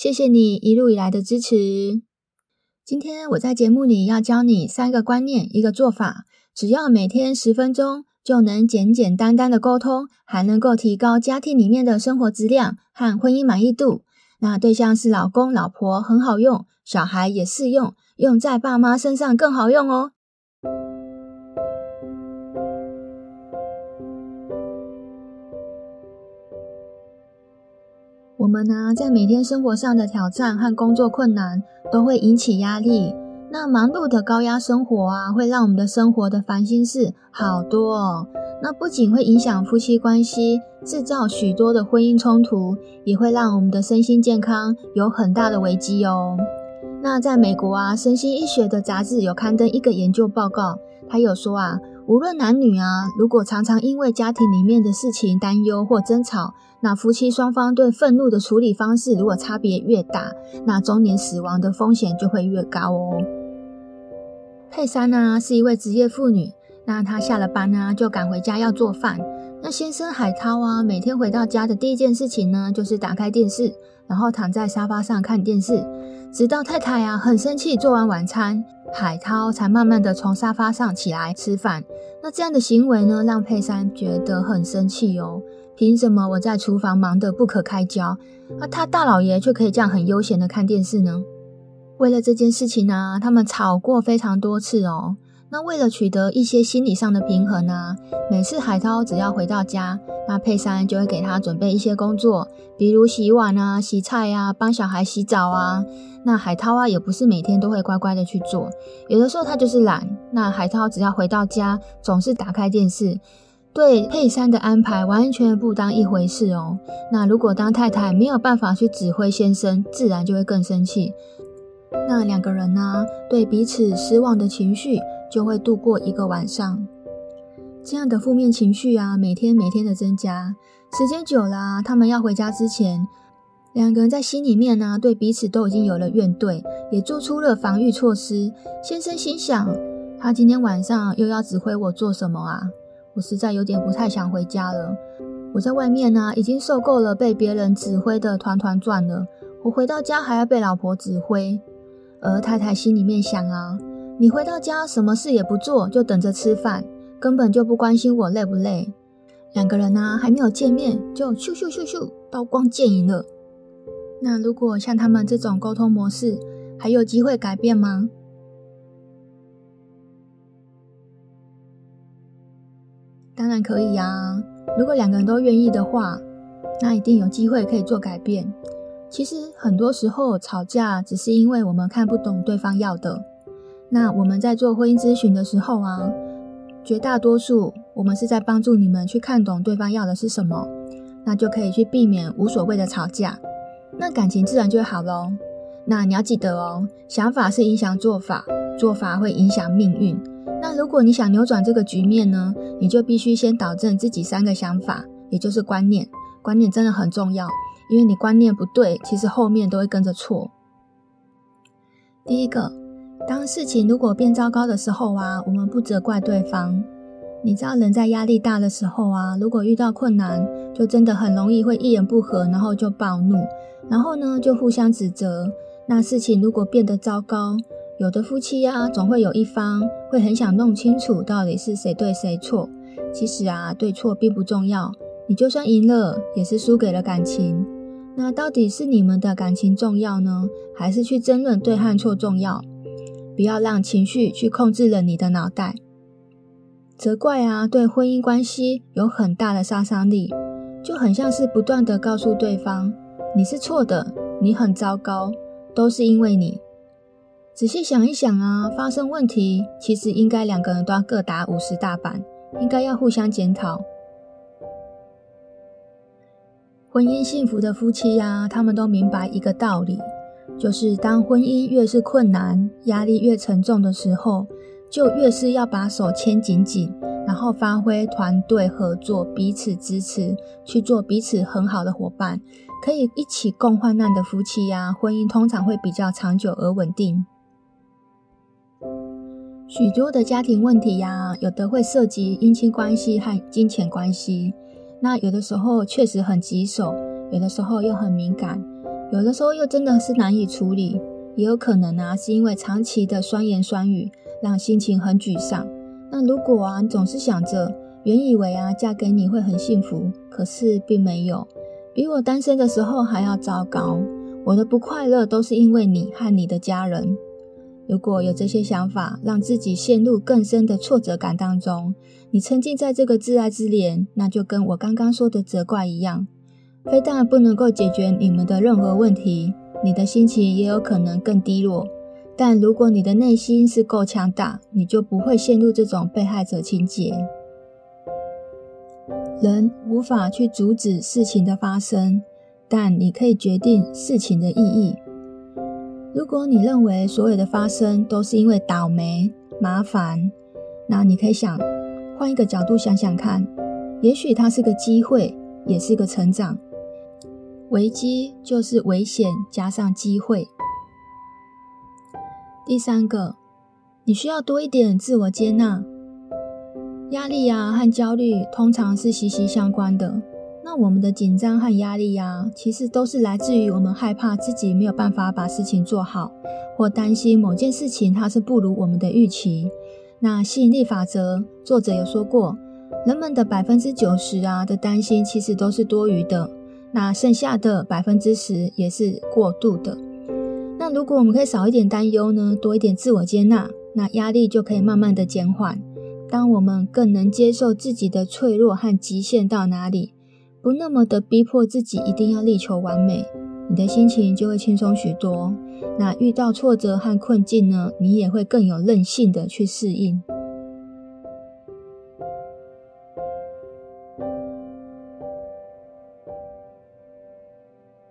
谢谢你一路以来的支持。今天我在节目里要教你三个观念，一个做法，只要每天十分钟，就能简简单单的沟通，还能够提高家庭里面的生活质量和婚姻满意度。那对象是老公老婆，很好用，小孩也适用，用在爸妈身上更好用哦。我们呢，在每天生活上的挑战和工作困难，都会引起压力。那忙碌的高压生活啊，会让我们的生活的烦心事好多哦。那不仅会影响夫妻关系，制造许多的婚姻冲突，也会让我们的身心健康有很大的危机哦。那在美国啊，身心医学的杂志有刊登一个研究报告，他有说啊。无论男女啊，如果常常因为家庭里面的事情担忧或争吵，那夫妻双方对愤怒的处理方式如果差别越大，那中年死亡的风险就会越高哦。佩珊呢是一位职业妇女，那她下了班呢就赶回家要做饭。那先生海涛啊，每天回到家的第一件事情呢就是打开电视，然后躺在沙发上看电视，直到太太啊很生气做完晚餐。海涛才慢慢的从沙发上起来吃饭。那这样的行为呢，让佩珊觉得很生气哦。凭什么我在厨房忙得不可开交，而他大老爷却可以这样很悠闲的看电视呢？为了这件事情呢，他们吵过非常多次哦。那为了取得一些心理上的平衡呢，每次海涛只要回到家，那佩珊就会给他准备一些工作，比如洗碗啊、洗菜啊、帮小孩洗澡啊。那海涛啊，也不是每天都会乖乖的去做，有的时候他就是懒。那海涛只要回到家，总是打开电视，对佩珊的安排完全不当一回事哦。那如果当太太没有办法去指挥先生，自然就会更生气。那两个人呢，对彼此失望的情绪。就会度过一个晚上，这样的负面情绪啊，每天每天的增加，时间久了，他们要回家之前，两个人在心里面呢，对彼此都已经有了怨怼，也做出了防御措施。先生心想，他今天晚上又要指挥我做什么啊？我实在有点不太想回家了。我在外面呢，已经受够了被别人指挥的团团转了，我回到家还要被老婆指挥。而太太心里面想啊。你回到家什么事也不做，就等着吃饭，根本就不关心我累不累。两个人呢、还没有见面，就咻咻咻咻刀光剑影了。那如果像他们这种沟通模式，还有机会改变吗？当然可以呀、啊，如果两个人都愿意的话，那一定有机会可以做改变。其实很多时候吵架只是因为我们看不懂对方要的。那我们在做婚姻咨询的时候啊，绝大多数我们是在帮助你们去看懂对方要的是什么，那就可以去避免无所谓的吵架，那感情自然就好喽。那你要记得哦，想法是影响做法，做法会影响命运。那如果你想扭转这个局面呢，你就必须先导正自己三个想法，也就是观念。观念真的很重要，因为你观念不对，其实后面都会跟着错。第一个。当事情如果变糟糕的时候啊，我们不责怪对方。你知道人在压力大的时候啊，如果遇到困难，就真的很容易会一言不合，然后就暴怒，然后呢就互相指责。那事情如果变得糟糕，有的夫妻啊，总会有一方会很想弄清楚到底是谁对谁错。其实啊，对错并不重要，你就算赢了，也是输给了感情。那到底是你们的感情重要呢，还是去争论对和错重要？不要让情绪去控制了你的脑袋。责怪啊，对婚姻关系有很大的杀伤力，就很像是不断地告诉对方你是错的，你很糟糕，都是因为你。仔细想一想啊，发生问题其实应该两个人都要各打五十大板，应该要互相检讨。婚姻幸福的夫妻呀，他们都明白一个道理。就是当婚姻越是困难、压力越沉重的时候，就越是要把手牵紧紧，然后发挥团队合作、彼此支持，去做彼此很好的伙伴，可以一起共患难的夫妻呀，婚姻通常会比较长久而稳定。许多的家庭问题呀，有的会涉及姻亲关系和金钱关系，那有的时候确实很棘手，有的时候又很敏感，有的时候又真的是难以处理，也有可能啊，是因为长期的酸言酸语，让心情很沮丧。那如果啊，你总是想着，原以为啊，嫁给你会很幸福，可是并没有，比我单身的时候还要糟糕。我的不快乐都是因为你和你的家人。如果有这些想法，让自己陷入更深的挫折感当中，你沉浸在这个自爱之恋，那就跟我刚刚说的责怪一样，非但不能够解决你们的任何问题，你的心情也有可能更低落。但如果你的内心是够强大，你就不会陷入这种被害者情结。人无法去阻止事情的发生，但你可以决定事情的意义。如果你认为所有的发生都是因为倒霉、麻烦，那你可以想，换一个角度想想看，也许它是个机会，也是个成长。危机就是危险加上机会。第三个，你需要多一点自我接纳。压力啊和焦虑通常是息息相关的。那我们的紧张和压力呀，其实都是来自于我们害怕自己没有办法把事情做好，或担心某件事情它是不如我们的预期。那吸引力法则作者有说过，人们的百分之九十啊的担心其实都是多余的，那剩下的百分之十也是过度的。那如果我们可以少一点担忧呢，多一点自我接纳，那压力就可以慢慢的减缓。当我们更能接受自己的脆弱和极限到哪里，不那么的逼迫自己一定要力求完美，你的心情就会轻松许多。那遇到挫折和困境呢，你也会更有韧性的去适应。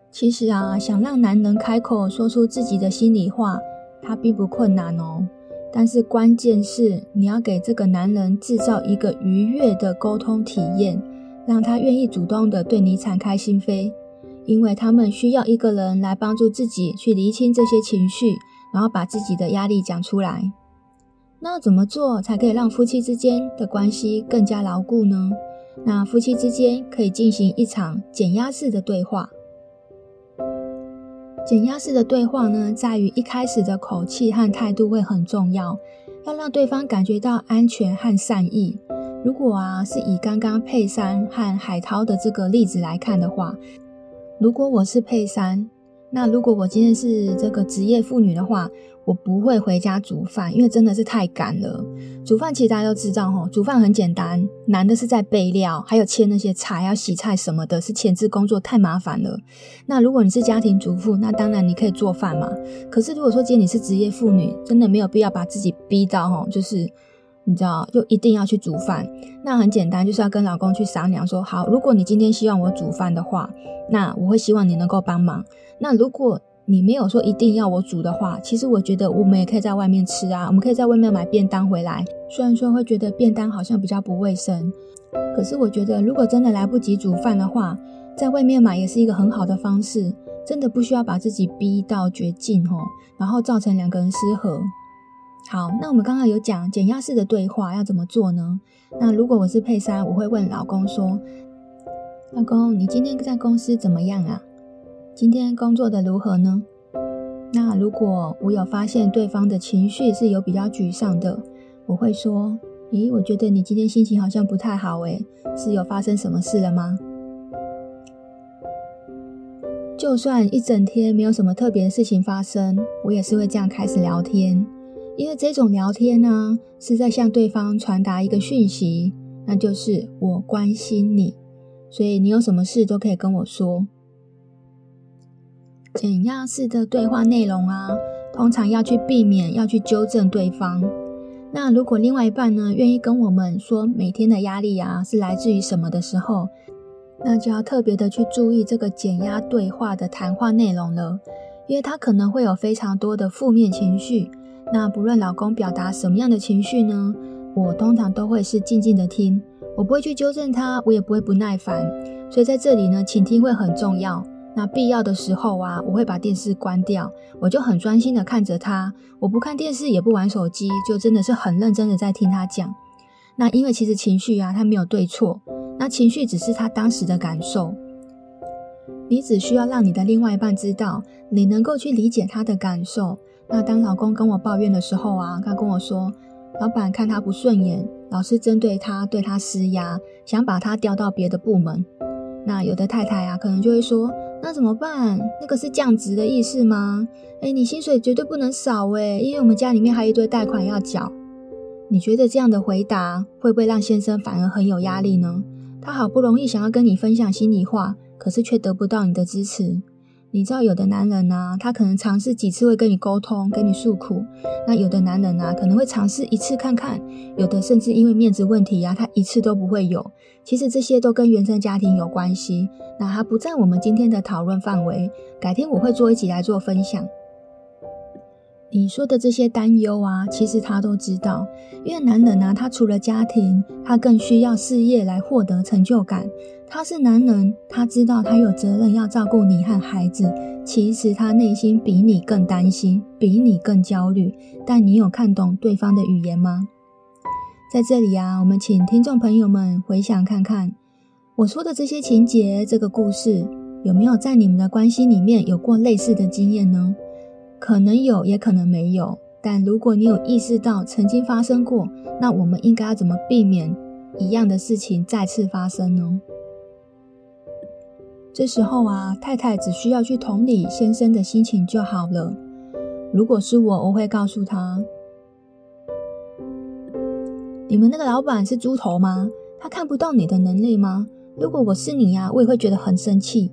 其实啊，想让男人开口说出自己的心里话，他并不困难哦。但是关键是你要给这个男人制造一个愉悦的沟通体验。让他愿意主动的对你敞开心扉，因为他们需要一个人来帮助自己去厘清这些情绪，然后把自己的压力讲出来。那怎么做才可以让夫妻之间的关系更加牢固呢？那夫妻之间可以进行一场减压式的对话。减压式的对话呢，在于一开始的口气和态度会很重要，要让对方感觉到安全和善意。如果啊，是以刚刚佩珊和海涛的这个例子来看的话，如果我是佩珊，那如果我今天是这个职业妇女的话，我不会回家煮饭，因为真的是太赶了。煮饭其实大家都知道哈，煮饭很简单，难的是在备料，还有切那些菜，要洗菜什么的，是前置工作太麻烦了。那如果你是家庭主妇，那当然你可以做饭嘛。可是如果说今天你是职业妇女，真的没有必要把自己逼到哈，就是。你知道，又一定要去煮饭，那很简单，就是要跟老公去商量说，好，如果你今天希望我煮饭的话，那我会希望你能够帮忙。那如果你没有说一定要我煮的话，其实我觉得我们也可以在外面吃啊，我们可以在外面买便当回来。虽然说会觉得便当好像比较不卫生，可是我觉得如果真的来不及煮饭的话，在外面买也是一个很好的方式，真的不需要把自己逼到绝境吼，然后造成两个人失和。好，那我们刚刚有讲减压式的对话要怎么做呢？那如果我是佩珊，我会问老公说：“老公，你今天在公司怎么样啊？今天工作的如何呢？”那如果我有发现对方的情绪是有比较沮丧的，我会说：“咦，我觉得你今天心情好像不太好诶，是有发生什么事了吗？”就算一整天没有什么特别的事情发生，我也是会这样开始聊天。因为这种聊天呢，是在向对方传达一个讯息，那就是我关心你，所以你有什么事都可以跟我说。减压式的对话内容啊，通常要去避免，要去纠正对方。那如果另外一半呢，愿意跟我们说每天的压力啊，是来自于什么的时候，那就要特别的去注意这个减压对话的谈话内容了。因为他可能会有非常多的负面情绪。那不论老公表达什么样的情绪呢，我通常都会是静静的听，我不会去纠正他，我也不会不耐烦。所以在这里呢，倾听会很重要。那必要的时候啊，我会把电视关掉，我就很专心的看着他，我不看电视，也不玩手机，就真的是很认真的在听他讲。那因为其实情绪啊，它没有对错，那情绪只是他当时的感受。你只需要让你的另外一半知道，你能够去理解他的感受。那当老公跟我抱怨的时候啊，他跟我说，老板看他不顺眼，老是针对他，对他施压，想把他调到别的部门。那有的太太啊，可能就会说，那怎么办？那个是降职的意思吗？诶，你薪水绝对不能少诶，因为我们家里面还有一堆贷款要缴。你觉得这样的回答会不会让先生反而很有压力呢？他好不容易想要跟你分享心里话，可是却得不到你的支持。你知道有的男人呢，他可能尝试几次会跟你沟通，跟你诉苦；那有的男人呢，可能会尝试一次看看；有的甚至因为面子问题啊，他一次都不会有。其实这些都跟原生家庭有关系，那还不在我们今天的讨论范围。改天我会做一起来做分享。你说的这些担忧啊，其实他都知道。因为男人啊，他除了家庭，他更需要事业来获得成就感。他是男人，他知道他有责任要照顾你和孩子。其实他内心比你更担心，比你更焦虑。但你有看懂对方的语言吗？在这里啊，我们请听众朋友们回想看看，我说的这些情节，这个故事，有没有在你们的关系里面有过类似的经验呢？可能有，也可能没有。但如果你有意识到曾经发生过，那我们应该要怎么避免一样的事情再次发生呢？这时候啊，太太只需要去同理先生的心情就好了。如果是我，我会告诉他：“你们那个老板是猪头吗？他看不到你的能力吗？如果我是你呀，我也会觉得很生气。”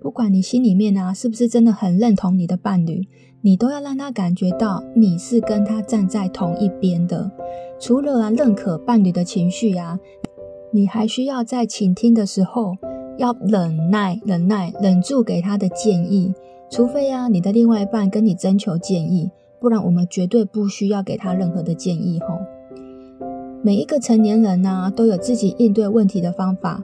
不管你心里面啊是不是真的很认同你的伴侣，你都要让他感觉到你是跟他站在同一边的。除了啊认可伴侣的情绪啊，你还需要在倾听的时候要忍耐、忍耐、忍住给他的建议。除非啊你的另外一半跟你征求建议，不然我们绝对不需要给他任何的建议。吼，每一个成年人呢都有自己应对问题的方法。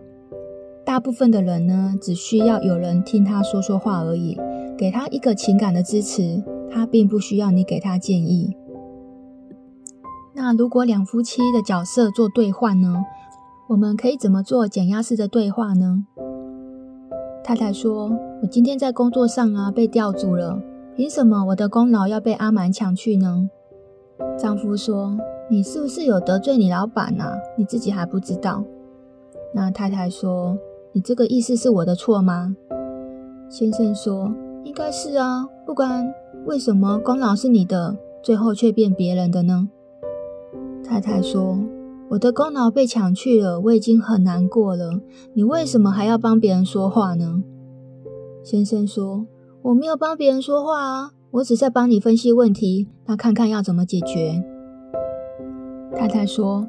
大部分的人呢，只需要有人听他说说话而已，给他一个情感的支持，他并不需要你给他建议。那如果两夫妻的角色做对换呢？我们可以怎么做减压式的对话呢？太太说：“我今天在工作上啊被调组了，凭什么我的功劳要被阿满抢去呢？”丈夫说：“你是不是有得罪你老板啊？你自己还不知道？”那太太说。你这个意思是我的错吗？先生说：“应该是啊，不管为什么功劳是你的，最后却变别人的呢？”太太说：“我的功劳被抢去了，我已经很难过了。你为什么还要帮别人说话呢？”先生说：“我没有帮别人说话啊，我只在帮你分析问题，那看看要怎么解决。”太太说：“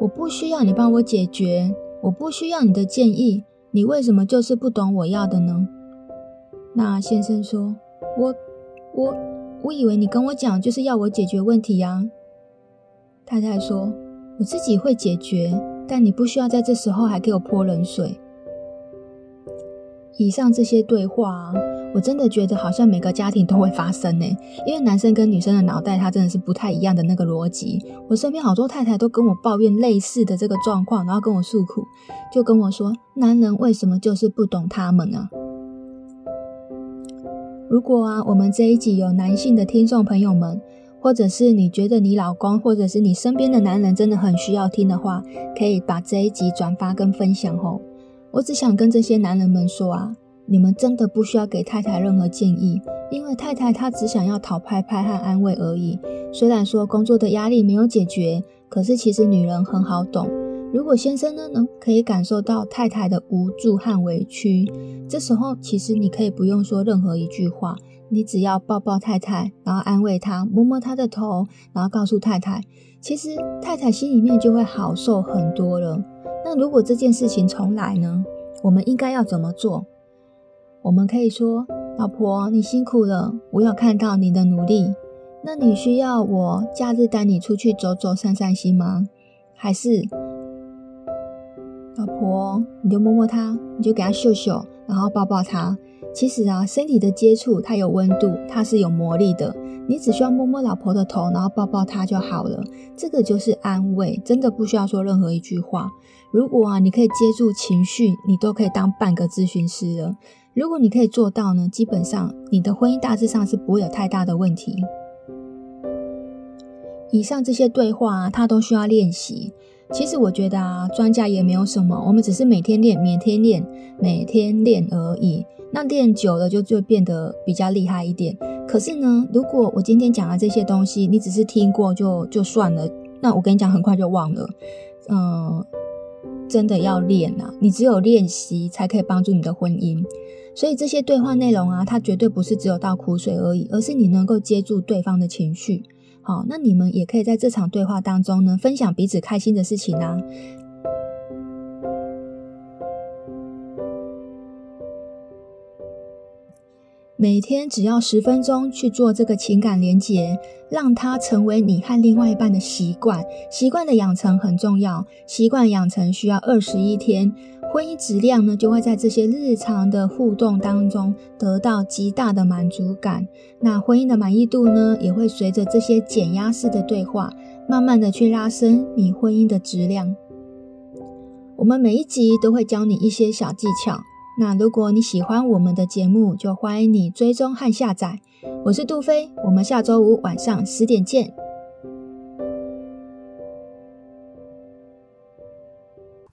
我不需要你帮我解决，我不需要你的建议。”你为什么就是不懂我要的呢？那先生说：“我、我、我以为你跟我讲就是要我解决问题呀。”太太说：“我自己会解决，但你不需要在这时候还给我泼冷水。”以上这些对话，我真的觉得好像每个家庭都会发生呢，因为男生跟女生的脑袋，他真的是不太一样的那个逻辑。我身边好多太太都跟我抱怨类似的这个状况，然后跟我诉苦，就跟我说，男人为什么就是不懂他们啊？如果啊，我们这一集有男性的听众朋友们，或者是你觉得你老公，或者是你身边的男人真的很需要听的话，可以把这一集转发跟分享哦。我只想跟这些男人们说啊，你们真的不需要给太太任何建议，因为太太她只想要讨拍拍和安慰而已。虽然说工作的压力没有解决，可是其实女人很好懂。如果先生呢，能可以感受到太太的无助和委屈，这时候其实你可以不用说任何一句话，你只要抱抱太太，然后安慰她，摸摸她的头，然后告诉太太，其实太太心里面就会好受很多了。那如果这件事情重来呢？我们应该要怎么做？我们可以说：老婆，你辛苦了，我有看到你的努力。那你需要我假日带你出去走走、散散心吗？还是，老婆，你就摸摸他，你就给他嗅嗅，然后抱抱他。其实啊，身体的接触它有温度，它是有魔力的。你只需要摸摸老婆的头，然后抱抱她就好了。这个就是安慰，真的不需要说任何一句话。如果啊，你可以接住情绪，你都可以当半个咨询师了。如果你可以做到呢，基本上你的婚姻大致上是不会有太大的问题。以上这些对话啊，它都需要练习。其实我觉得啊，专家也没有什么，我们只是每天练，每天练，每天练而已。那练久了就就变得比较厉害一点。可是呢，如果我今天讲的这些东西，你只是听过就就算了，那我跟你讲，很快就忘了。嗯，真的要练啊，你只有练习才可以帮助你的婚姻。所以这些对话内容啊，它绝对不是只有倒苦水而已，而是你能够接住对方的情绪。好，那你们也可以在这场对话当中呢，分享彼此开心的事情啊。每天只要十分钟去做这个情感连结，让它成为你和另外一半的习惯。习惯的养成很重要，习惯养成需要二十一天。婚姻质量呢，就会在这些日常的互动当中得到极大的满足感。那婚姻的满意度呢，也会随着这些减压式的对话，慢慢的去拉升你婚姻的质量。我们每一集都会教你一些小技巧。那如果你喜欢我们的节目，就欢迎你追踪和下载。我是杜飞，我们下周五晚上十点见。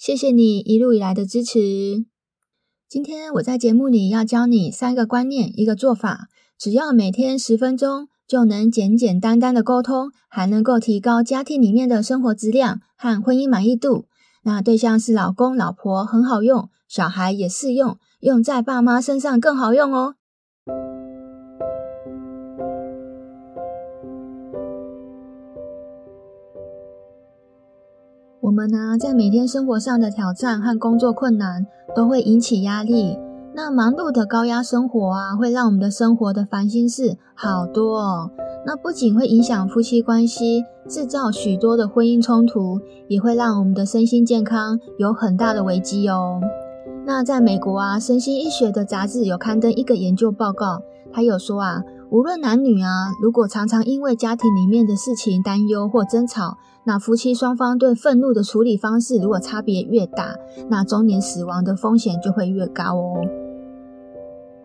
谢谢你一路以来的支持。今天我在节目里要教你三个观念，一个做法，只要每天十分钟，就能简简单单的沟通，还能够提高家庭里面的生活质量和婚姻满意度。那对象是老公、老婆，很好用，小孩也适用，用在爸妈身上更好用哦。们呢，在每天生活上的挑战和工作困难，都会引起压力。那忙碌的高压生活啊，会让我们的生活的烦心事好多哦。那不仅会影响夫妻关系，制造许多的婚姻冲突，也会让我们的身心健康有很大的危机哦。那在美国啊，身心医学的杂志有刊登一个研究报告，他有说啊。无论男女啊，如果常常因为家庭里面的事情担忧或争吵，那夫妻双方对愤怒的处理方式如果差别越大，那中年死亡的风险就会越高哦。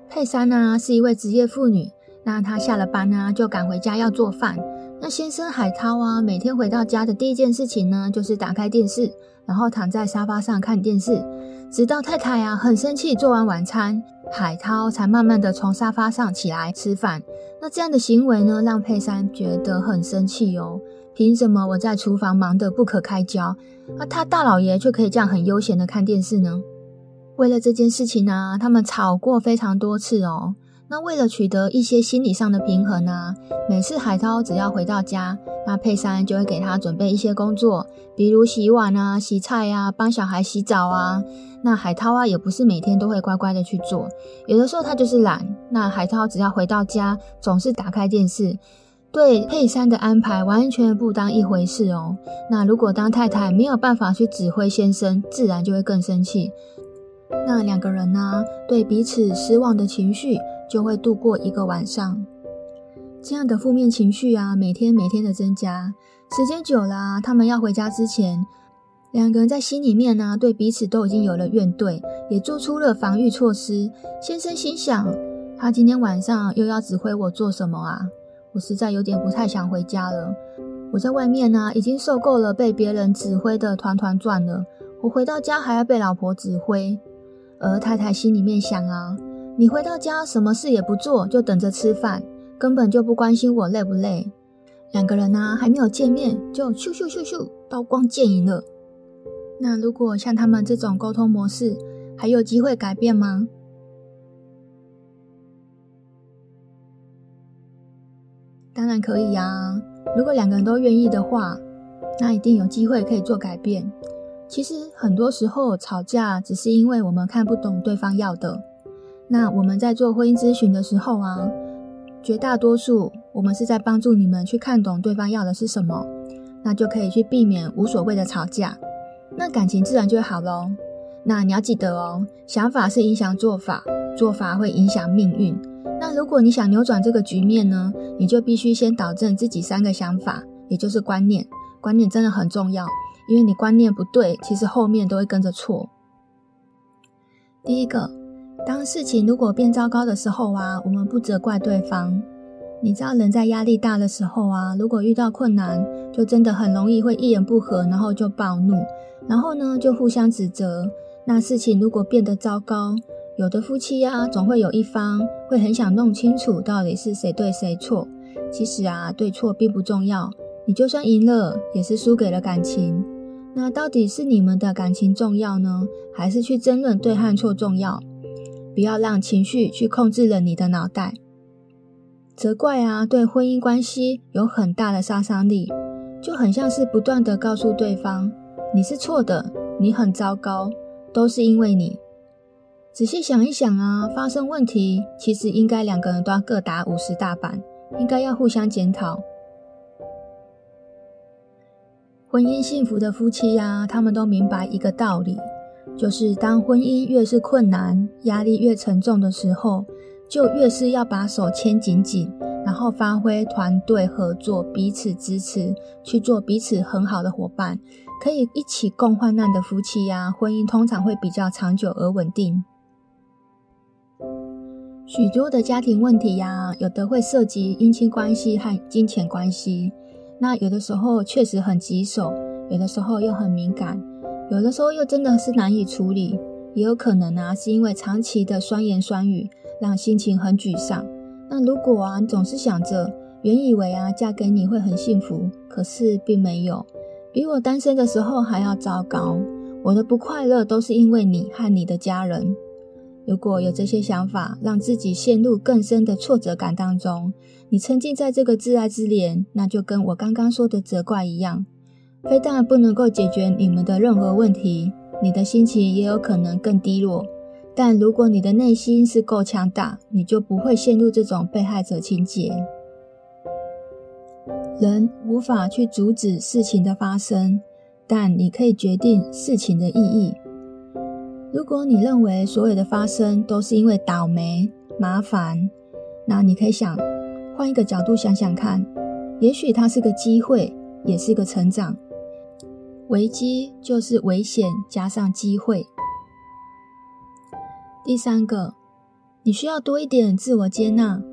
佩珊呢，是一位职业妇女，那她下了班呢就赶回家要做饭。那先生海涛啊，每天回到家的第一件事情呢就是打开电视，然后躺在沙发上看电视，直到太太啊很生气，做完晚餐。海涛才慢慢的从沙发上起来吃饭。那这样的行为呢，让佩珊觉得很生气哦。凭什么我在厨房忙得不可开交，而他大老爷却可以这样很悠闲的看电视呢？为了这件事情呢，他们吵过非常多次哦。那为了取得一些心理上的平衡呢，每次海涛只要回到家，那佩珊就会给他准备一些工作，比如洗碗啊、洗菜啊、帮小孩洗澡啊。那海涛啊，也不是每天都会乖乖的去做，有的时候他就是懒。那海涛只要回到家，总是打开电视，对佩珊的安排完全不当一回事哦。那如果当太太没有办法去指挥先生，自然就会更生气。那两个人呢，对彼此失望的情绪。就会度过一个晚上，这样的负面情绪啊，每天每天的增加，时间久了，他们要回家之前，两个人在心里面呢，对彼此都已经有了怨怼，也做出了防御措施。先生心想，他今天晚上又要指挥我做什么啊？我实在有点不太想回家了。我在外面呢，已经受够了被别人指挥的团团转了，我回到家还要被老婆指挥。而太太心里面想啊。你回到家什么事也不做，就等着吃饭，根本就不关心我累不累。两个人呢、还没有见面，就咻咻咻咻刀光剑影了。那如果像他们这种沟通模式，还有机会改变吗？当然可以呀、如果两个人都愿意的话，那一定有机会可以做改变。其实很多时候吵架只是因为我们看不懂对方要的。那我们在做婚姻咨询的时候啊，绝大多数我们是在帮助你们去看懂对方要的是什么，那就可以去避免无所谓的吵架，那感情自然就好喽。那你要记得哦，想法是影响做法，做法会影响命运。那如果你想扭转这个局面呢，你就必须先导正自己三个想法，也就是观念。观念真的很重要，因为你观念不对，其实后面都会跟着错。第一个，当事情如果变糟糕的时候啊，我们不责怪对方。你知道人在压力大的时候啊，如果遇到困难，就真的很容易会一言不合，然后就暴怒，然后呢就互相指责。那事情如果变得糟糕，有的夫妻呀，总会有一方会很想弄清楚到底是谁对谁错。其实啊，对错并不重要，你就算赢了，也是输给了感情。那到底是你们的感情重要呢，还是去争论对和错重要？不要让情绪去控制了你的脑袋。责怪啊，对婚姻关系有很大的杀伤力，就很像是不断地告诉对方，你是错的，你很糟糕，都是因为你。仔细想一想啊，发生问题其实应该两个人都要各打五十大板，应该要互相检讨。婚姻幸福的夫妻呀，他们都明白一个道理，就是当婚姻越是困难、压力越沉重的时候，就越是要把手牵紧紧，然后发挥团队合作、彼此支持，去做彼此很好的伙伴，可以一起共患难的夫妻呀，婚姻通常会比较长久而稳定。许多的家庭问题呀，有的会涉及姻亲关系和金钱关系，那有的时候确实很棘手，有的时候又很敏感，有的时候又真的是难以处理，也有可能啊是因为长期的酸言酸语，让心情很沮丧。那如果啊你总是想着，原以为啊嫁给你会很幸福，可是并没有，比我单身的时候还要糟糕，我的不快乐都是因为你和你的家人。如果有这些想法，让自己陷入更深的挫折感当中，你沉浸在这个自爱之恋，那就跟我刚刚说的责怪一样，非但不能够解决你们的任何问题，你的心情也有可能更低落。但如果你的内心是够强大，你就不会陷入这种被害者情结。人无法去阻止事情的发生，但你可以决定事情的意义。如果你认为所有的发生都是因为倒霉、麻烦，那你可以想，换一个角度想想看，也许它是个机会，也是个成长。危机就是危险加上机会。第三个，你需要多一点自我接纳。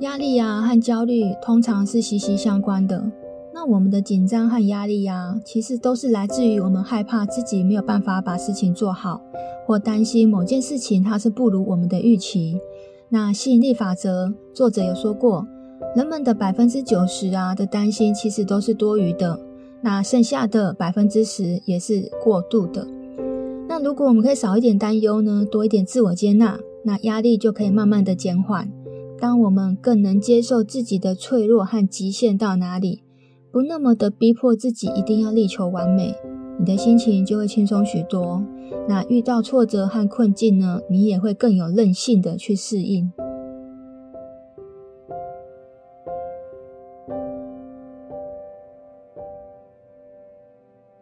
压力啊和焦虑通常是息息相关的。那我们的紧张和压力呀，其实都是来自于我们害怕自己没有办法把事情做好，或担心某件事情它是不如我们的预期。那吸引力法则作者有说过，人们的百分之九十啊的担心其实都是多余的，那剩下的百分之十也是过度的。那如果我们可以少一点担忧呢，多一点自我接纳，那压力就可以慢慢的减缓。当我们更能接受自己的脆弱和极限到哪里，不那么的逼迫自己一定要力求完美，你的心情就会轻松许多。那遇到挫折和困境呢，你也会更有韧性的去适应。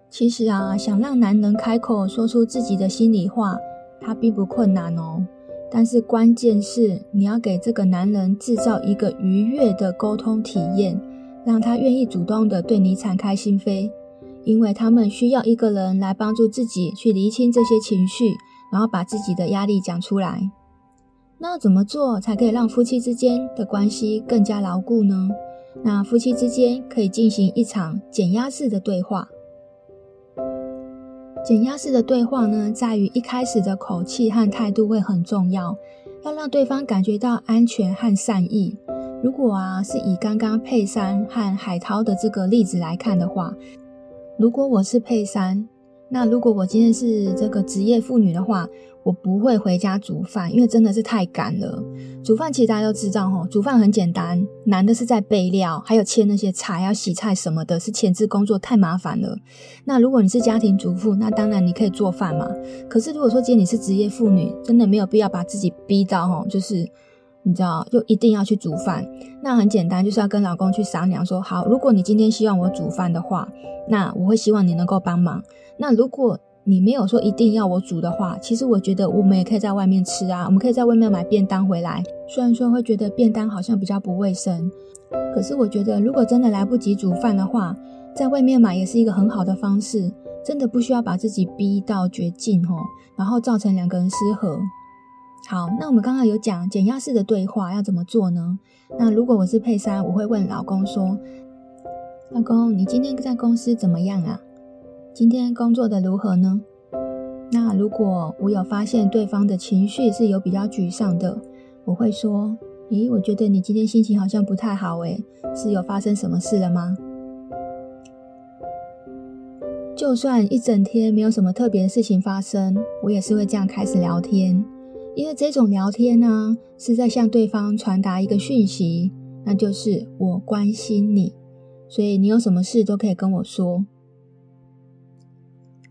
其实啊，想让男人开口说出自己的心里话，他并不困难哦。但是关键是你要给这个男人制造一个愉悦的沟通体验。让他愿意主动的对你敞开心扉，因为他们需要一个人来帮助自己去厘清这些情绪，然后把自己的压力讲出来。那怎么做才可以让夫妻之间的关系更加牢固呢？那夫妻之间可以进行一场减压式的对话。减压式的对话呢，在于一开始的口气和态度会很重要，要让对方感觉到安全和善意。如果啊，是以刚刚佩珊和海涛的这个例子来看的话，如果我是佩珊。那如果我今天是这个职业妇女的话，我不会回家煮饭，因为真的是太赶了。煮饭其实大家都知道齁，煮饭很简单，难的是在备料，还有切那些菜，要洗菜什么的，是前置工作太麻烦了。那如果你是家庭主妇，那当然你可以做饭嘛。可是如果说今天你是职业妇女，真的没有必要把自己逼到齁，就是。你知道，又一定要去煮饭，那很简单，就是要跟老公去商量说，好，如果你今天希望我煮饭的话，那我会希望你能够帮忙。那如果你没有说一定要我煮的话，其实我觉得我们也可以在外面吃啊，我们可以在外面买便当回来。虽然说会觉得便当好像比较不卫生，可是我觉得如果真的来不及煮饭的话，在外面买也是一个很好的方式，真的不需要把自己逼到绝境哦，然后造成两个人失和。好，那我们刚刚有讲减压式的对话要怎么做呢？那如果我是佩珊，我会问老公说：“老公，你今天在公司怎么样啊？今天工作的如何呢？”那如果我有发现对方的情绪是有比较沮丧的，我会说：“咦，我觉得你今天心情好像不太好诶，是有发生什么事了吗？”就算一整天没有什么特别的事情发生，我也是会这样开始聊天。因为这种聊天呢，是在向对方传达一个讯息，那就是我关心你，所以你有什么事都可以跟我说。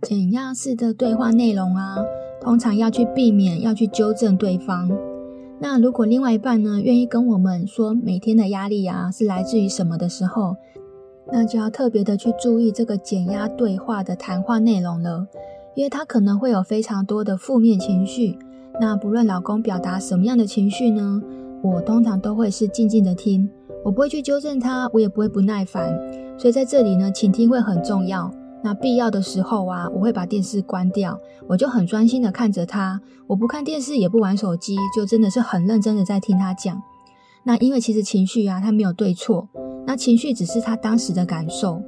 减压式的对话内容啊，通常要去避免要去纠正对方。那如果另外一半呢，愿意跟我们说每天的压力啊是来自于什么的时候，那就要特别的去注意这个减压对话的谈话内容了，因为他可能会有非常多的负面情绪。那不论老公表达什么样的情绪呢，我通常都会是静静的听，我不会去纠正他，我也不会不耐烦。所以在这里呢，倾听会很重要。那必要的时候啊，我会把电视关掉，我就很专心的看着他，我不看电视，也不玩手机，就真的是很认真的在听他讲。那因为其实情绪啊，他没有对错，那情绪只是他当时的感受。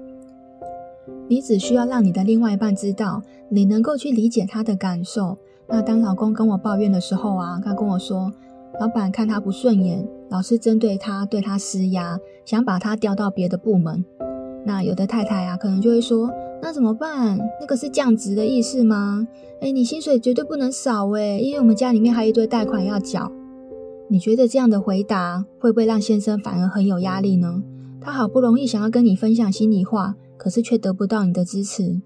你只需要让你的另外一半知道，你能够去理解他的感受。那当老公跟我抱怨的时候啊，他跟我说，老板看他不顺眼，老是针对他，对他施压，想把他调到别的部门。那有的太太啊，可能就会说，那怎么办？那个是降职的意思吗？诶，你薪水绝对不能少诶，因为我们家里面还有一堆贷款要缴。你觉得这样的回答会不会让先生反而很有压力呢？他好不容易想要跟你分享心里话，可是却得不到你的支持。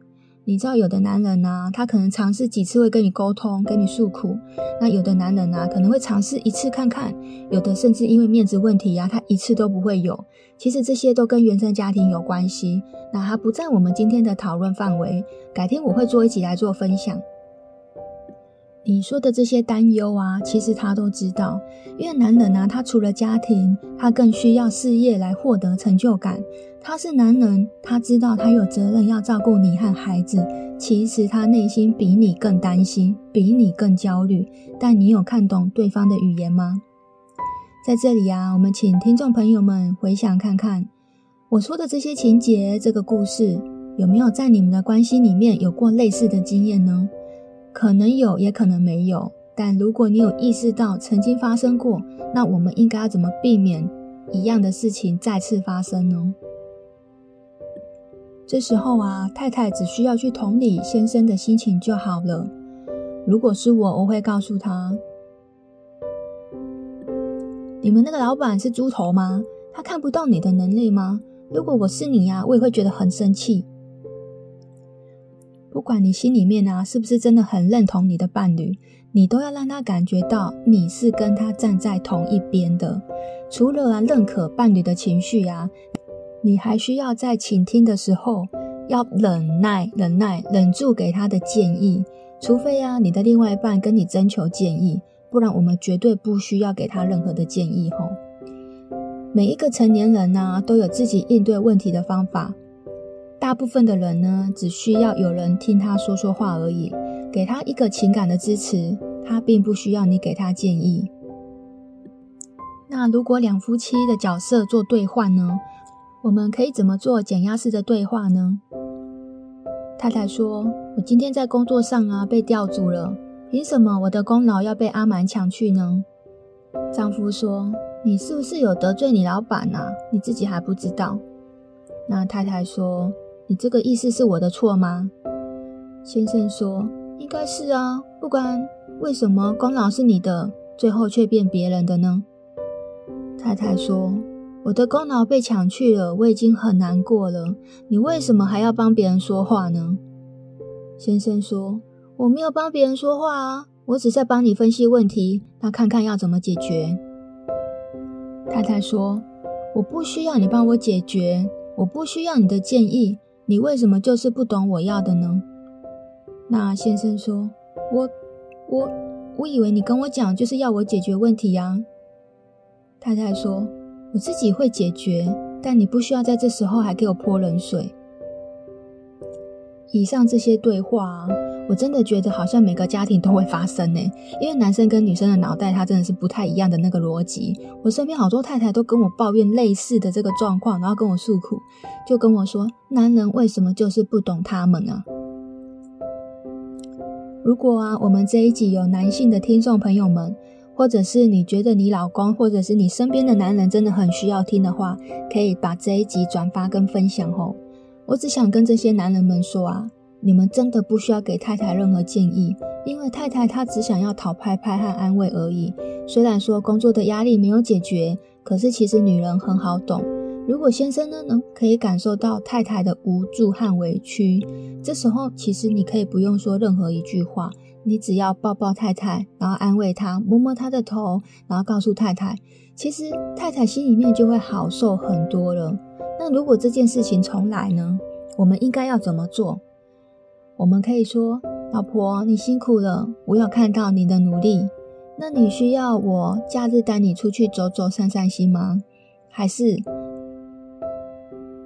你知道有的男人啊，他可能尝试几次会跟你沟通，跟你诉苦；那有的男人啊，可能会尝试一次看看；有的甚至因为面子问题呀、啊，他一次都不会有。其实这些都跟原生家庭有关系，那他不在我们今天的讨论范围，改天我会做一起来做分享。你说的这些担忧啊，其实他都知道，因为男人啊，他除了家庭，他更需要事业来获得成就感。他是男人，他知道他有责任要照顾你和孩子。其实他内心比你更担心，比你更焦虑。但你有看懂对方的语言吗？在这里啊，我们请听众朋友们回想看看，我说的这些情节，这个故事，有没有在你们的关系里面有过类似的经验呢？可能有，也可能没有。但如果你有意识到曾经发生过，那我们应该要怎么避免一样的事情再次发生呢？这时候啊，太太只需要去同理先生的心情就好了。如果是我，我会告诉他：“你们那个老板是猪头吗？他看不到你的能力吗？如果我是你呀，我也会觉得很生气。不管你心里面啊是不是真的很认同你的伴侣，你都要让他感觉到你是跟他站在同一边的。除了啊认可伴侣的情绪啊。”你还需要在倾听的时候要忍耐、忍耐、忍住给他的建议，除非啊你的另外一半跟你征求建议，不然我们绝对不需要给他任何的建议吼。每一个成年人呢都有自己应对问题的方法，大部分的人呢只需要有人听他说说话而已，给他一个情感的支持，他并不需要你给他建议。那如果两夫妻的角色做兑换呢？我们可以怎么做减压式的对话呢？太太说：“我今天在工作上啊被调组了，凭什么我的功劳要被阿蛮抢去呢？”丈夫说：“你是不是有得罪你老板啊？你自己还不知道？”那太太说：“你这个意思是我的错吗？”先生说：“应该是啊，不管为什么功劳是你的，最后却变别人的呢？”太太说。我的功劳被抢去了，我已经很难过了。你为什么还要帮别人说话呢？先生说：“我没有帮别人说话啊，我只在帮你分析问题，那看看要怎么解决。”太太说：“我不需要你帮我解决，我不需要你的建议，你为什么就是不懂我要的呢？”那先生说：“我、我、我以为你跟我讲就是要我解决问题呀。”太太说。我自己会解决，但你不需要在这时候还给我泼冷水。以上这些对话，我真的觉得好像每个家庭都会发生呢，因为男生跟女生的脑袋，他真的是不太一样的那个逻辑。我身边好多太太都跟我抱怨类似的这个状况，然后跟我诉苦，就跟我说，男人为什么就是不懂他们啊？如果啊，我们这一集有男性的听众朋友们。或者是你觉得你老公，或者是你身边的男人真的很需要听的话，可以把这一集转发跟分享哦。我只想跟这些男人们说啊，你们真的不需要给太太任何建议，因为太太她只想要讨拍拍和安慰而已。虽然说工作的压力没有解决，可是其实女人很好懂。如果先生呢，能可以感受到太太的无助和委屈，这时候其实你可以不用说任何一句话。你只要抱抱太太，然后安慰她，摸摸她的头，然后告诉太太，其实太太心里面就会好受很多了。那如果这件事情重来呢？我们应该要怎么做？我们可以说：“老婆，你辛苦了，我有看到你的努力。那你需要我假日带你出去走走、散散心吗？还是，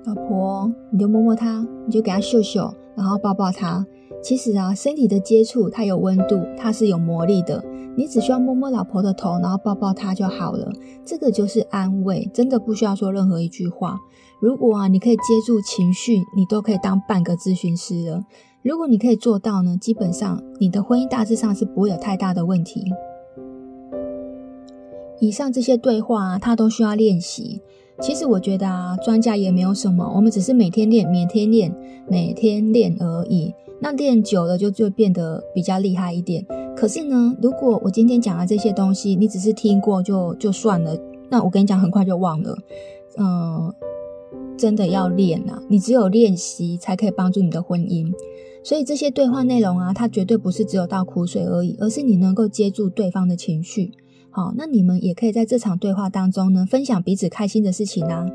老婆，你就摸摸她，你就给她嗅嗅，然后抱抱她。”其实啊，身体的接触它有温度，它是有魔力的。你只需要摸摸老婆的头，然后抱抱她就好了。这个就是安慰，真的不需要说任何一句话。如果啊，你可以接住情绪，你都可以当半个咨询师了。如果你可以做到呢，基本上你的婚姻大致上是不会有太大的问题。以上这些对话啊，它都需要练习。其实我觉得啊，专家也没有什么，我们只是每天练，每天练，每天练而已。那练久了就就变得比较厉害一点。可是呢，如果我今天讲的这些东西，你只是听过就就算了，那我跟你讲，很快就忘了。嗯，真的要练啊！你只有练习才可以帮助你的婚姻。所以这些对话内容啊，它绝对不是只有倒苦水而已，而是你能够接住对方的情绪。好，那你们也可以在这场对话当中呢，分享彼此开心的事情啊。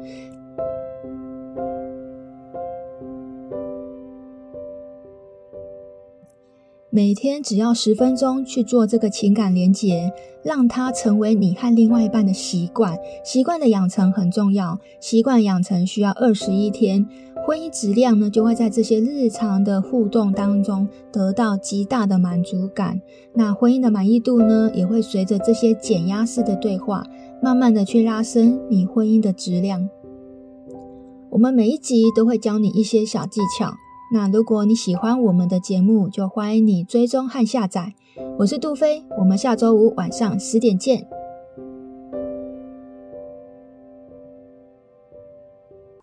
每天只要十分钟去做这个情感连结，让它成为你和另外一半的习惯。习惯的养成很重要，习惯养成需要二十一天，婚姻质量呢就会在这些日常的互动当中得到极大的满足感。那婚姻的满意度呢，也会随着这些减压式的对话，慢慢的去拉升你婚姻的质量。我们每一集都会教你一些小技巧。那如果你喜欢我们的节目，就欢迎你追踪和下载。我是杜飞，我们下周五晚上十点见。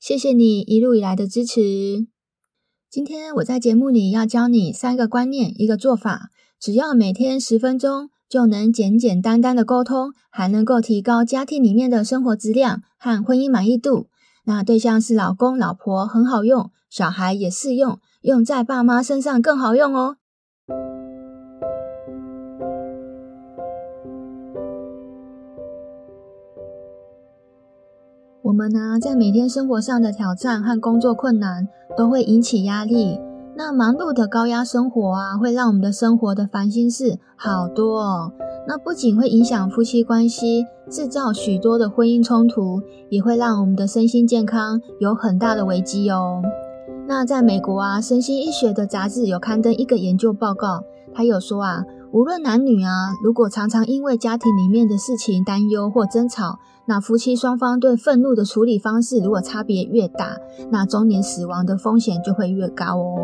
谢谢你一路以来的支持。今天我在节目里要教你三个观念，一个做法，只要每天十分钟。就能简简单单的沟通，还能够提高家庭里面的生活质量和婚姻满意度。那对象是老公、老婆，很好用，小孩也适用，用在爸妈身上更好用哦。我们呢，在每天生活上的挑战和工作困难，都会引起压力。那忙碌的高压生活啊，会让我们的生活的烦心事好多哦。那不仅会影响夫妻关系，制造许多的婚姻冲突，也会让我们的身心健康有很大的危机哦。那在美国啊，身心医学的杂志有刊登一个研究报告，他有说啊，无论男女啊，如果常常因为家庭里面的事情担忧或争吵，那夫妻双方对愤怒的处理方式如果差别越大，那中年死亡的风险就会越高哦。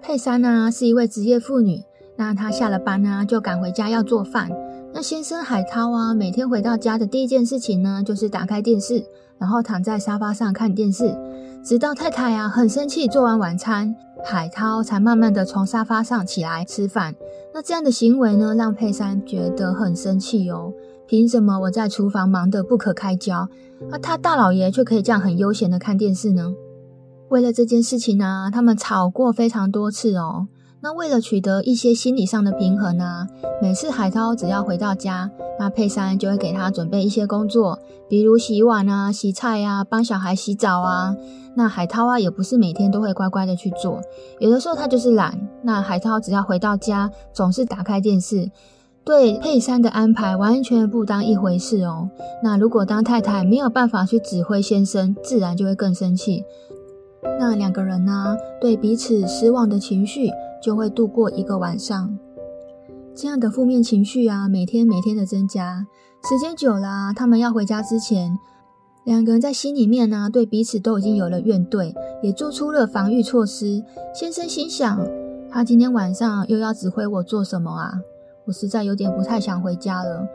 佩珊呢，是一位职业妇女。那她下了班呢，就赶回家要做饭。那先生海涛啊，每天回到家的第一件事情呢，就是打开电视，然后躺在沙发上看电视，直到太太啊很生气，做完晚餐，海涛才慢慢的从沙发上起来吃饭。那这样的行为呢，让佩珊觉得很生气哦。凭什么我在厨房忙得不可开交，那他大老爷却可以这样很悠闲的看电视呢？为了这件事情呢，他们吵过非常多次哦。那为了取得一些心理上的平衡呢，每次海涛只要回到家，那佩珊就会给他准备一些工作，比如洗碗啊、洗菜啊、帮小孩洗澡啊。那海涛啊，也不是每天都会乖乖的去做，有的时候他就是懒。那海涛只要回到家，总是打开电视，对佩珊的安排完全不当一回事哦。那如果当太太没有办法去指挥先生，自然就会更生气。那两个人呢，对彼此失望的情绪。就会度过一个晚上，这样的负面情绪啊，每天每天的增加，时间久了，他们要回家之前，两个人在心里面呢，对彼此都已经有了怨怼，也做出了防御措施。先生心想，他今天晚上又要指挥我做什么啊？我实在有点不太想回家了。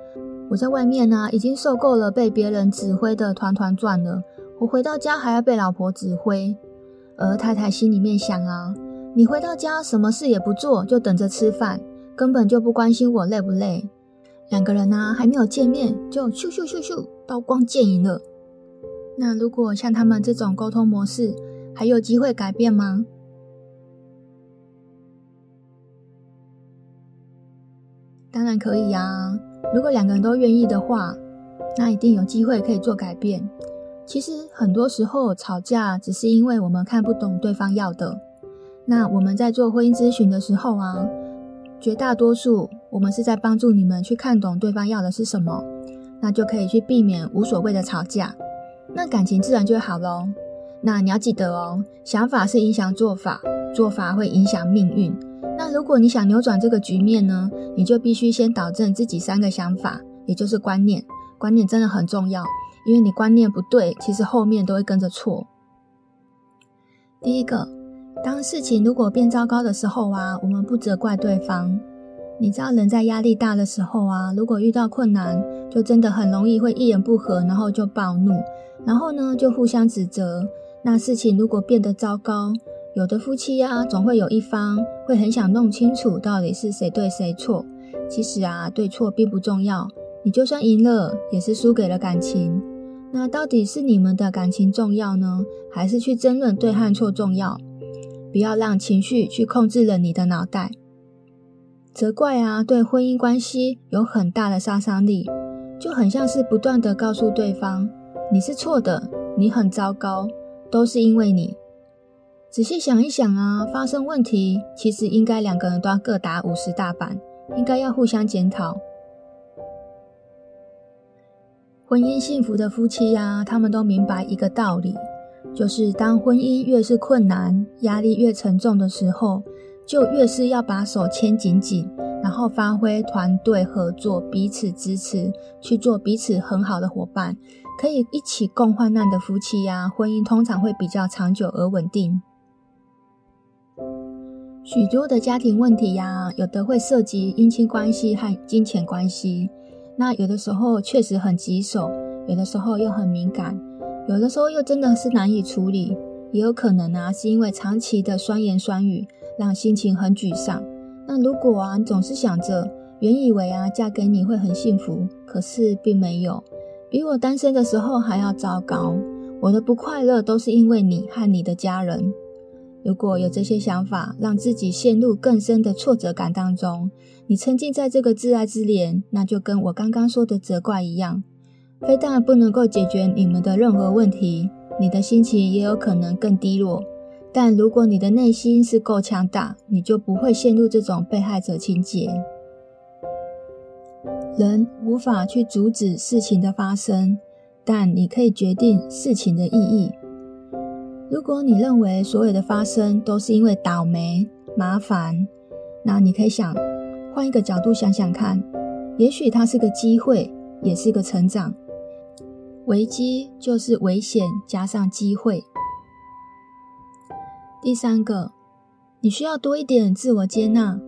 我在外面呢，已经受够了被别人指挥的团团转了，我回到家还要被老婆指挥。而太太心里面想啊。你回到家什么事也不做，就等着吃饭，根本就不关心我累不累。两个人呢、啊、还没有见面，就咻咻咻咻刀光剑影了。那如果像他们这种沟通模式，还有机会改变吗？当然可以呀、啊，如果两个人都愿意的话，那一定有机会可以做改变。其实很多时候吵架只是因为我们看不懂对方要的。那我们在做婚姻咨询的时候啊，绝大多数我们是在帮助你们去看懂对方要的是什么，那就可以去避免无所谓的吵架，那感情自然就好喽。那你要记得哦，想法是影响做法，做法会影响命运。那如果你想扭转这个局面呢，你就必须先导正自己三个想法，也就是观念。观念真的很重要，因为你观念不对，其实后面都会跟着错。第一个。当事情如果变糟糕的时候啊，我们不责怪对方。你知道人在压力大的时候啊，如果遇到困难，就真的很容易会一言不合，然后就暴怒，然后呢就互相指责。那事情如果变得糟糕，有的夫妻啊，总会有一方会很想弄清楚到底是谁对谁错。其实啊，对错并不重要，你就算赢了，也是输给了感情。那到底是你们的感情重要呢，还是去争论对和错重要？不要让情绪去控制了你的脑袋。责怪啊，对婚姻关系有很大的杀伤力，就很像是不断地告诉对方你是错的，你很糟糕，都是因为你。仔细想一想啊，发生问题其实应该两个人都要各打五十大板，应该要互相检讨。婚姻幸福的夫妻呀，他们都明白一个道理。就是当婚姻越是困难、压力越沉重的时候，就越是要把手牵紧紧，然后发挥团队合作、彼此支持，去做彼此很好的伙伴，可以一起共患难的夫妻呀，婚姻通常会比较长久而稳定。许多的家庭问题呀，有的会涉及姻亲关系和金钱关系，那有的时候确实很棘手，有的时候又很敏感。有的时候又真的是难以处理，也有可能啊，是因为长期的酸言酸语，让心情很沮丧。那如果啊，你总是想着，原以为啊，嫁给你会很幸福，可是并没有，比我单身的时候还要糟糕。我的不快乐都是因为你和你的家人。如果有这些想法，让自己陷入更深的挫折感当中，你沉浸在这个自爱自怜，那就跟我刚刚说的责怪一样。非但不能够解决你们的任何问题，你的心情也有可能更低落。但如果你的内心是够强大，你就不会陷入这种被害者情结。人无法去阻止事情的发生，但你可以决定事情的意义。如果你认为所有的发生都是因为倒霉、麻烦，那你可以想，换一个角度想想看，也许它是个机会，也是个成长。危机就是危险加上机会。第三个，你需要多一点自我接纳。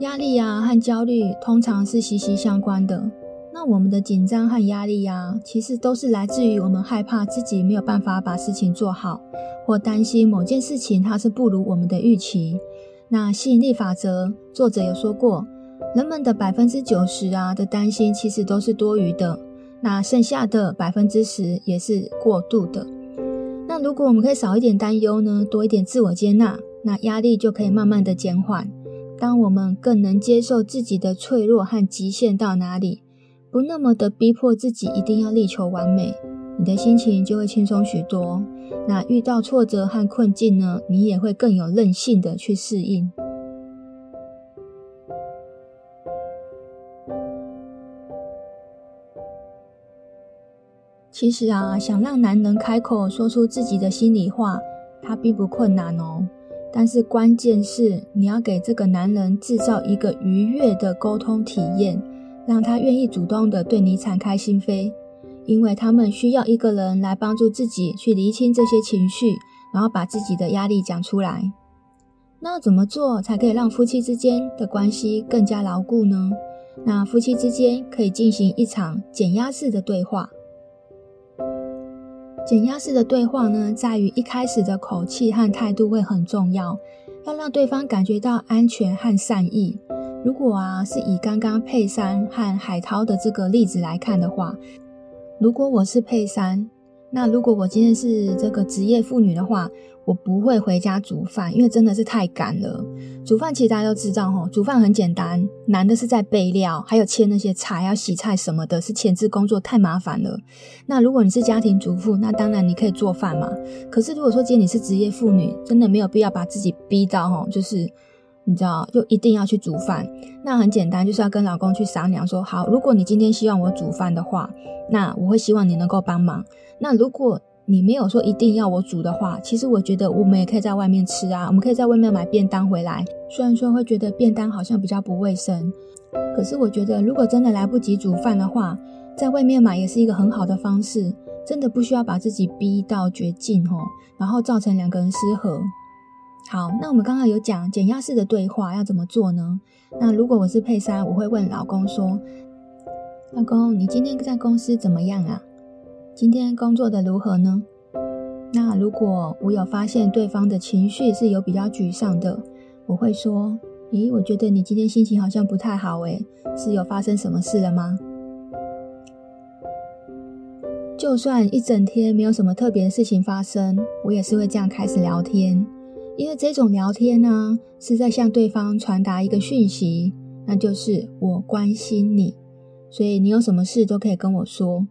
压力啊和焦虑通常是息息相关的。那我们的紧张和压力啊，其实都是来自于我们害怕自己没有办法把事情做好，或担心某件事情它是不如我们的预期。那吸引力法则作者有说过，人们的百分之九十啊的担心其实都是多余的，那剩下的百分之十也是过度的。那如果我们可以少一点担忧呢，多一点自我接纳，那压力就可以慢慢的减缓。当我们更能接受自己的脆弱和极限到哪里，不那么的逼迫自己一定要力求完美，你的心情就会轻松许多。那遇到挫折和困境呢，你也会更有韧性的去适应。其实啊，想让男人开口说出自己的心里话，他并不困难哦。但是关键是你要给这个男人制造一个愉悦的沟通体验，让他愿意主动的对你敞开心扉。因为他们需要一个人来帮助自己去厘清这些情绪，然后把自己的压力讲出来。那怎么做才可以让夫妻之间的关系更加牢固呢？那夫妻之间可以进行一场减压式的对话。减压式的对话呢，在于一开始的口气和态度会很重要，要让对方感觉到安全和善意。如果啊，是以刚刚佩珊和海涛的这个例子来看的话。如果我是佩珊，那如果我今天是这个职业妇女的话，我不会回家煮饭，因为真的是太赶了。煮饭其实大家都知道哈，煮饭很简单，难的是在备料，还有切那些菜，要洗菜什么的，是前置工作太麻烦了。那如果你是家庭主妇，那当然你可以做饭嘛。可是如果说今天你是职业妇女，真的没有必要把自己逼到哈，就是。你知道，就一定要去煮饭。那很简单，就是要跟老公去商量说，好，如果你今天希望我煮饭的话，那我会希望你能够帮忙。那如果你没有说一定要我煮的话，其实我觉得我们也可以在外面吃啊，我们可以在外面买便当回来。虽然说会觉得便当好像比较不卫生，可是我觉得如果真的来不及煮饭的话，在外面买也是一个很好的方式。真的不需要把自己逼到绝境哦，然后造成两个人失和。好，那我们刚刚有讲减压式的对话要怎么做呢？那如果我是佩珊，我会问老公说：“老公，你今天在公司怎么样啊？今天工作的如何呢？”那如果我有发现对方的情绪是有比较沮丧的，我会说：“咦，我觉得你今天心情好像不太好诶，是有发生什么事了吗？”就算一整天没有什么特别的事情发生，我也是会这样开始聊天。因为这种聊天呢，是在向对方传达一个讯息，那就是我关心你，所以你有什么事都可以跟我说。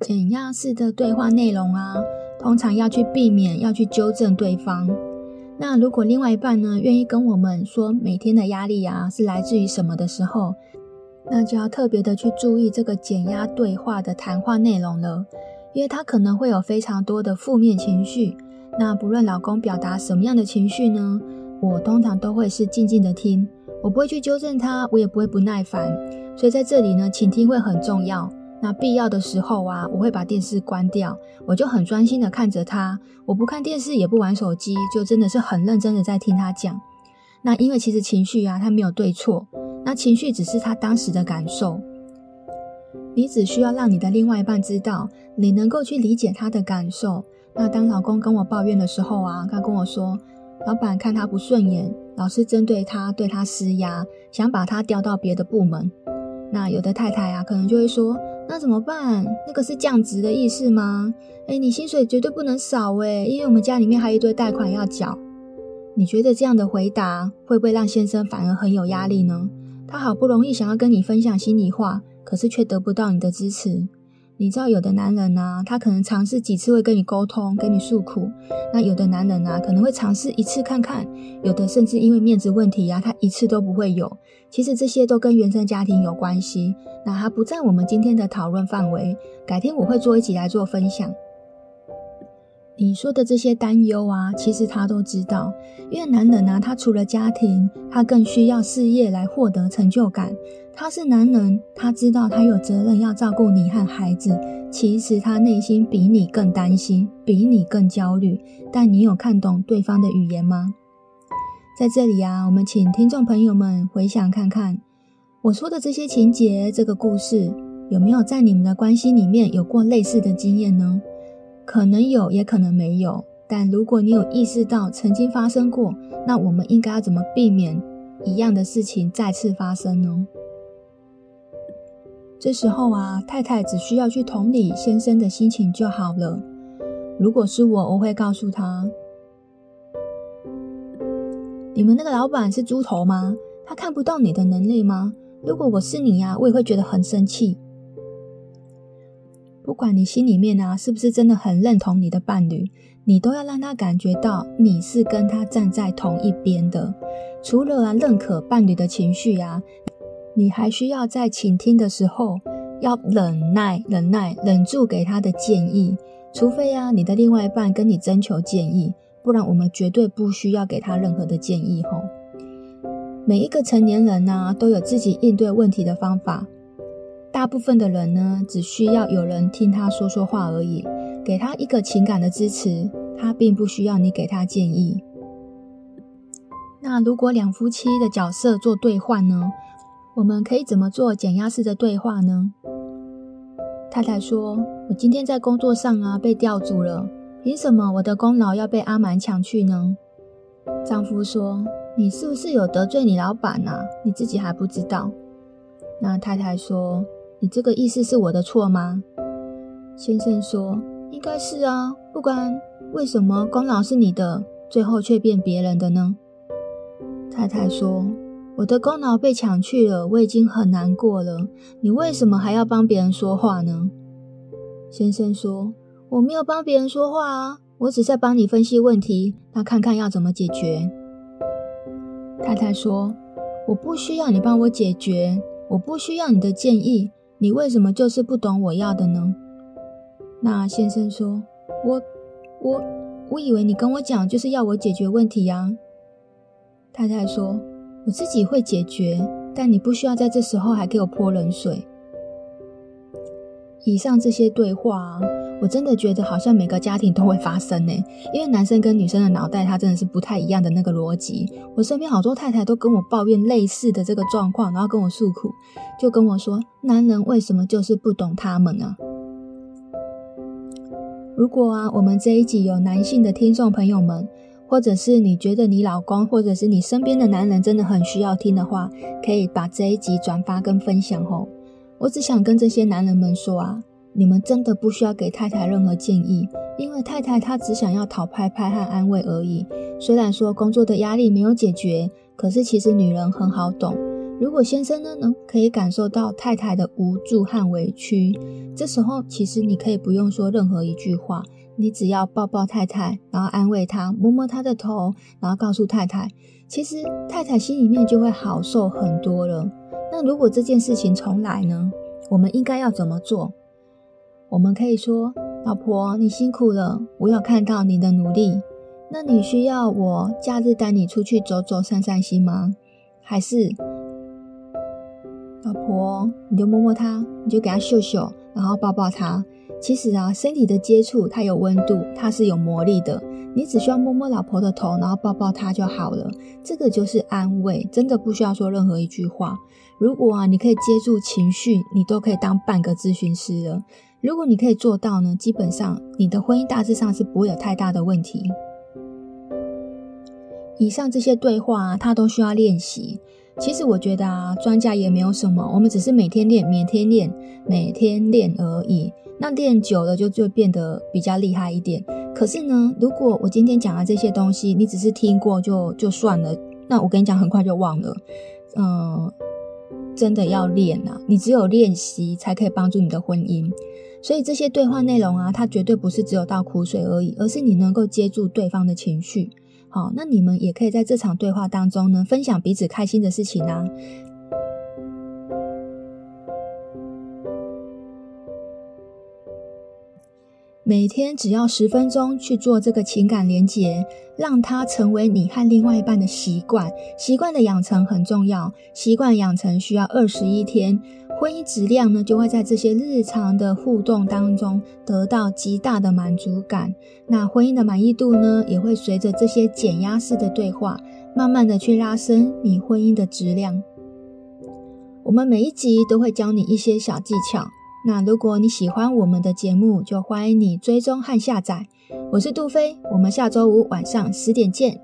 减压式的对话内容啊，通常要去避免要去纠正对方。那如果另外一半呢，愿意跟我们说每天的压力啊是来自于什么的时候，那就要特别的去注意这个减压对话的谈话内容了，因为他可能会有非常多的负面情绪。那不论老公表达什么样的情绪呢，我通常都会是静静的听，我不会去纠正他，我也不会不耐烦。所以在这里呢，倾听会很重要。那必要的时候啊，我会把电视关掉，我就很专心的看着他，我不看电视，也不玩手机，就真的是很认真的在听他讲。那因为其实情绪啊，他没有对错，那情绪只是他当时的感受。你只需要让你的另外一半知道，你能够去理解他的感受。那当老公跟我抱怨的时候啊，他跟我说，老板看他不顺眼，老是针对他，对他施压，想把他调到别的部门。那有的太太啊，可能就会说，那怎么办？那个是降职的意思吗？诶，你薪水绝对不能少诶，因为我们家里面还有一堆贷款要缴。你觉得这样的回答会不会让先生反而很有压力呢？他好不容易想要跟你分享心里话，可是却得不到你的支持。你知道有的男人啊，他可能尝试几次会跟你沟通，跟你诉苦；那有的男人啊，可能会尝试一次看看；有的甚至因为面子问题啊，他一次都不会有。其实这些都跟原生家庭有关系，那它不在我们今天的讨论范围，改天我会做一集来做分享。你说的这些担忧啊，其实他都知道，因为男人啊，他除了家庭，他更需要事业来获得成就感。他是男人，他知道他有责任要照顾你和孩子。其实他内心比你更担心，比你更焦虑。但你有看懂对方的语言吗？在这里啊，我们请听众朋友们回想看看，我说的这些情节，这个故事，有没有在你们的关系里面有过类似的经验呢？可能有，也可能没有。但如果你有意识到曾经发生过，那我们应该要怎么避免一样的事情再次发生呢？这时候啊，太太只需要去同理先生的心情就好了。如果是我，我会告诉他：“你们那个老板是猪头吗？他看不到你的能力吗？如果我是你呀，我也会觉得很生气。”不管你心里面啊是不是真的很认同你的伴侣，你都要让他感觉到你是跟他站在同一边的。除了啊认可伴侣的情绪啊，你还需要在倾听的时候要忍耐、忍耐、忍住给他的建议。除非啊你的另外一半跟你征求建议，不然我们绝对不需要给他任何的建议。吼，每一个成年人啊都有自己应对问题的方法。大部分的人呢，只需要有人听他说说话而已，给他一个情感的支持，他并不需要你给他建议。那如果两夫妻的角色做兑换呢？我们可以怎么做减压式的对话呢？太太说：“我今天在工作上啊被调组了，凭什么我的功劳要被阿蛮抢去呢？”丈夫说：“你是不是有得罪你老板啊？你自己还不知道？”那太太说。你这个意思是我的错吗？先生说：“应该是啊，不管为什么功劳是你的，最后却变别人的呢？”太太说：“我的功劳被抢去了，我已经很难过了。你为什么还要帮别人说话呢？”先生说：“我没有帮别人说话啊，我只在帮你分析问题，那看看要怎么解决。”太太说：“我不需要你帮我解决，我不需要你的建议。”你为什么就是不懂我要的呢？那先生说：“我、我、我以为你跟我讲就是要我解决问题呀。”太太说：“我自己会解决，但你不需要在这时候还给我泼冷水。”以上这些对话，我真的觉得好像每个家庭都会发生呢，因为男生跟女生的脑袋，他真的是不太一样的那个逻辑。我身边好多太太都跟我抱怨类似的这个状况，然后跟我诉苦，就跟我说，男人为什么就是不懂他们啊？如果啊，我们这一集有男性的听众朋友们，或者是你觉得你老公，或者是你身边的男人真的很需要听的话，可以把这一集转发跟分享哦。我只想跟这些男人们说啊，你们真的不需要给太太任何建议，因为太太她只想要讨拍拍和安慰而已。虽然说工作的压力没有解决，可是其实女人很好懂。如果先生呢，能可以感受到太太的无助和委屈，这时候其实你可以不用说任何一句话，你只要抱抱太太，然后安慰她，摸摸她的头，然后告诉太太，其实太太心里面就会好受很多了。那如果这件事情重来呢？我们应该要怎么做？我们可以说：“老婆，你辛苦了，我有看到你的努力。那你需要我假日带你出去走走、散散心吗？还是，老婆，你就摸摸他，你就给他嗅嗅，然后抱抱他。”其实啊，身体的接触它有温度，它是有魔力的。你只需要摸摸老婆的头，然后抱抱她就好了。这个就是安慰，真的不需要说任何一句话。如果啊，你可以接住情绪，你都可以当半个咨询师了。如果你可以做到呢，基本上你的婚姻大致上是不会有太大的问题。以上这些对话啊，它都需要练习。其实我觉得啊，专家也没有什么，我们只是每天练，每天练，每天练而已。那练久了就就变得比较厉害一点。可是呢，如果我今天讲的这些东西，你只是听过就就算了，那我跟你讲很快就忘了。嗯，真的要练啊，你只有练习才可以帮助你的婚姻。所以这些对话内容啊，它绝对不是只有倒苦水而已，而是你能够接住对方的情绪。好，那你们也可以在这场对话当中呢，分享彼此开心的事情啊。每天只要十分钟去做这个情感连结，让它成为你和另外一半的习惯。习惯的养成很重要，习惯养成需要二十一天，婚姻质量呢就会在这些日常的互动当中得到极大的满足感。那婚姻的满意度呢，也会随着这些减压式的对话，慢慢的去拉升你婚姻的质量。我们每一集都会教你一些小技巧。那如果你喜欢我们的节目，就欢迎你追踪和下载。我是杜菲，我们下周五晚上十点见。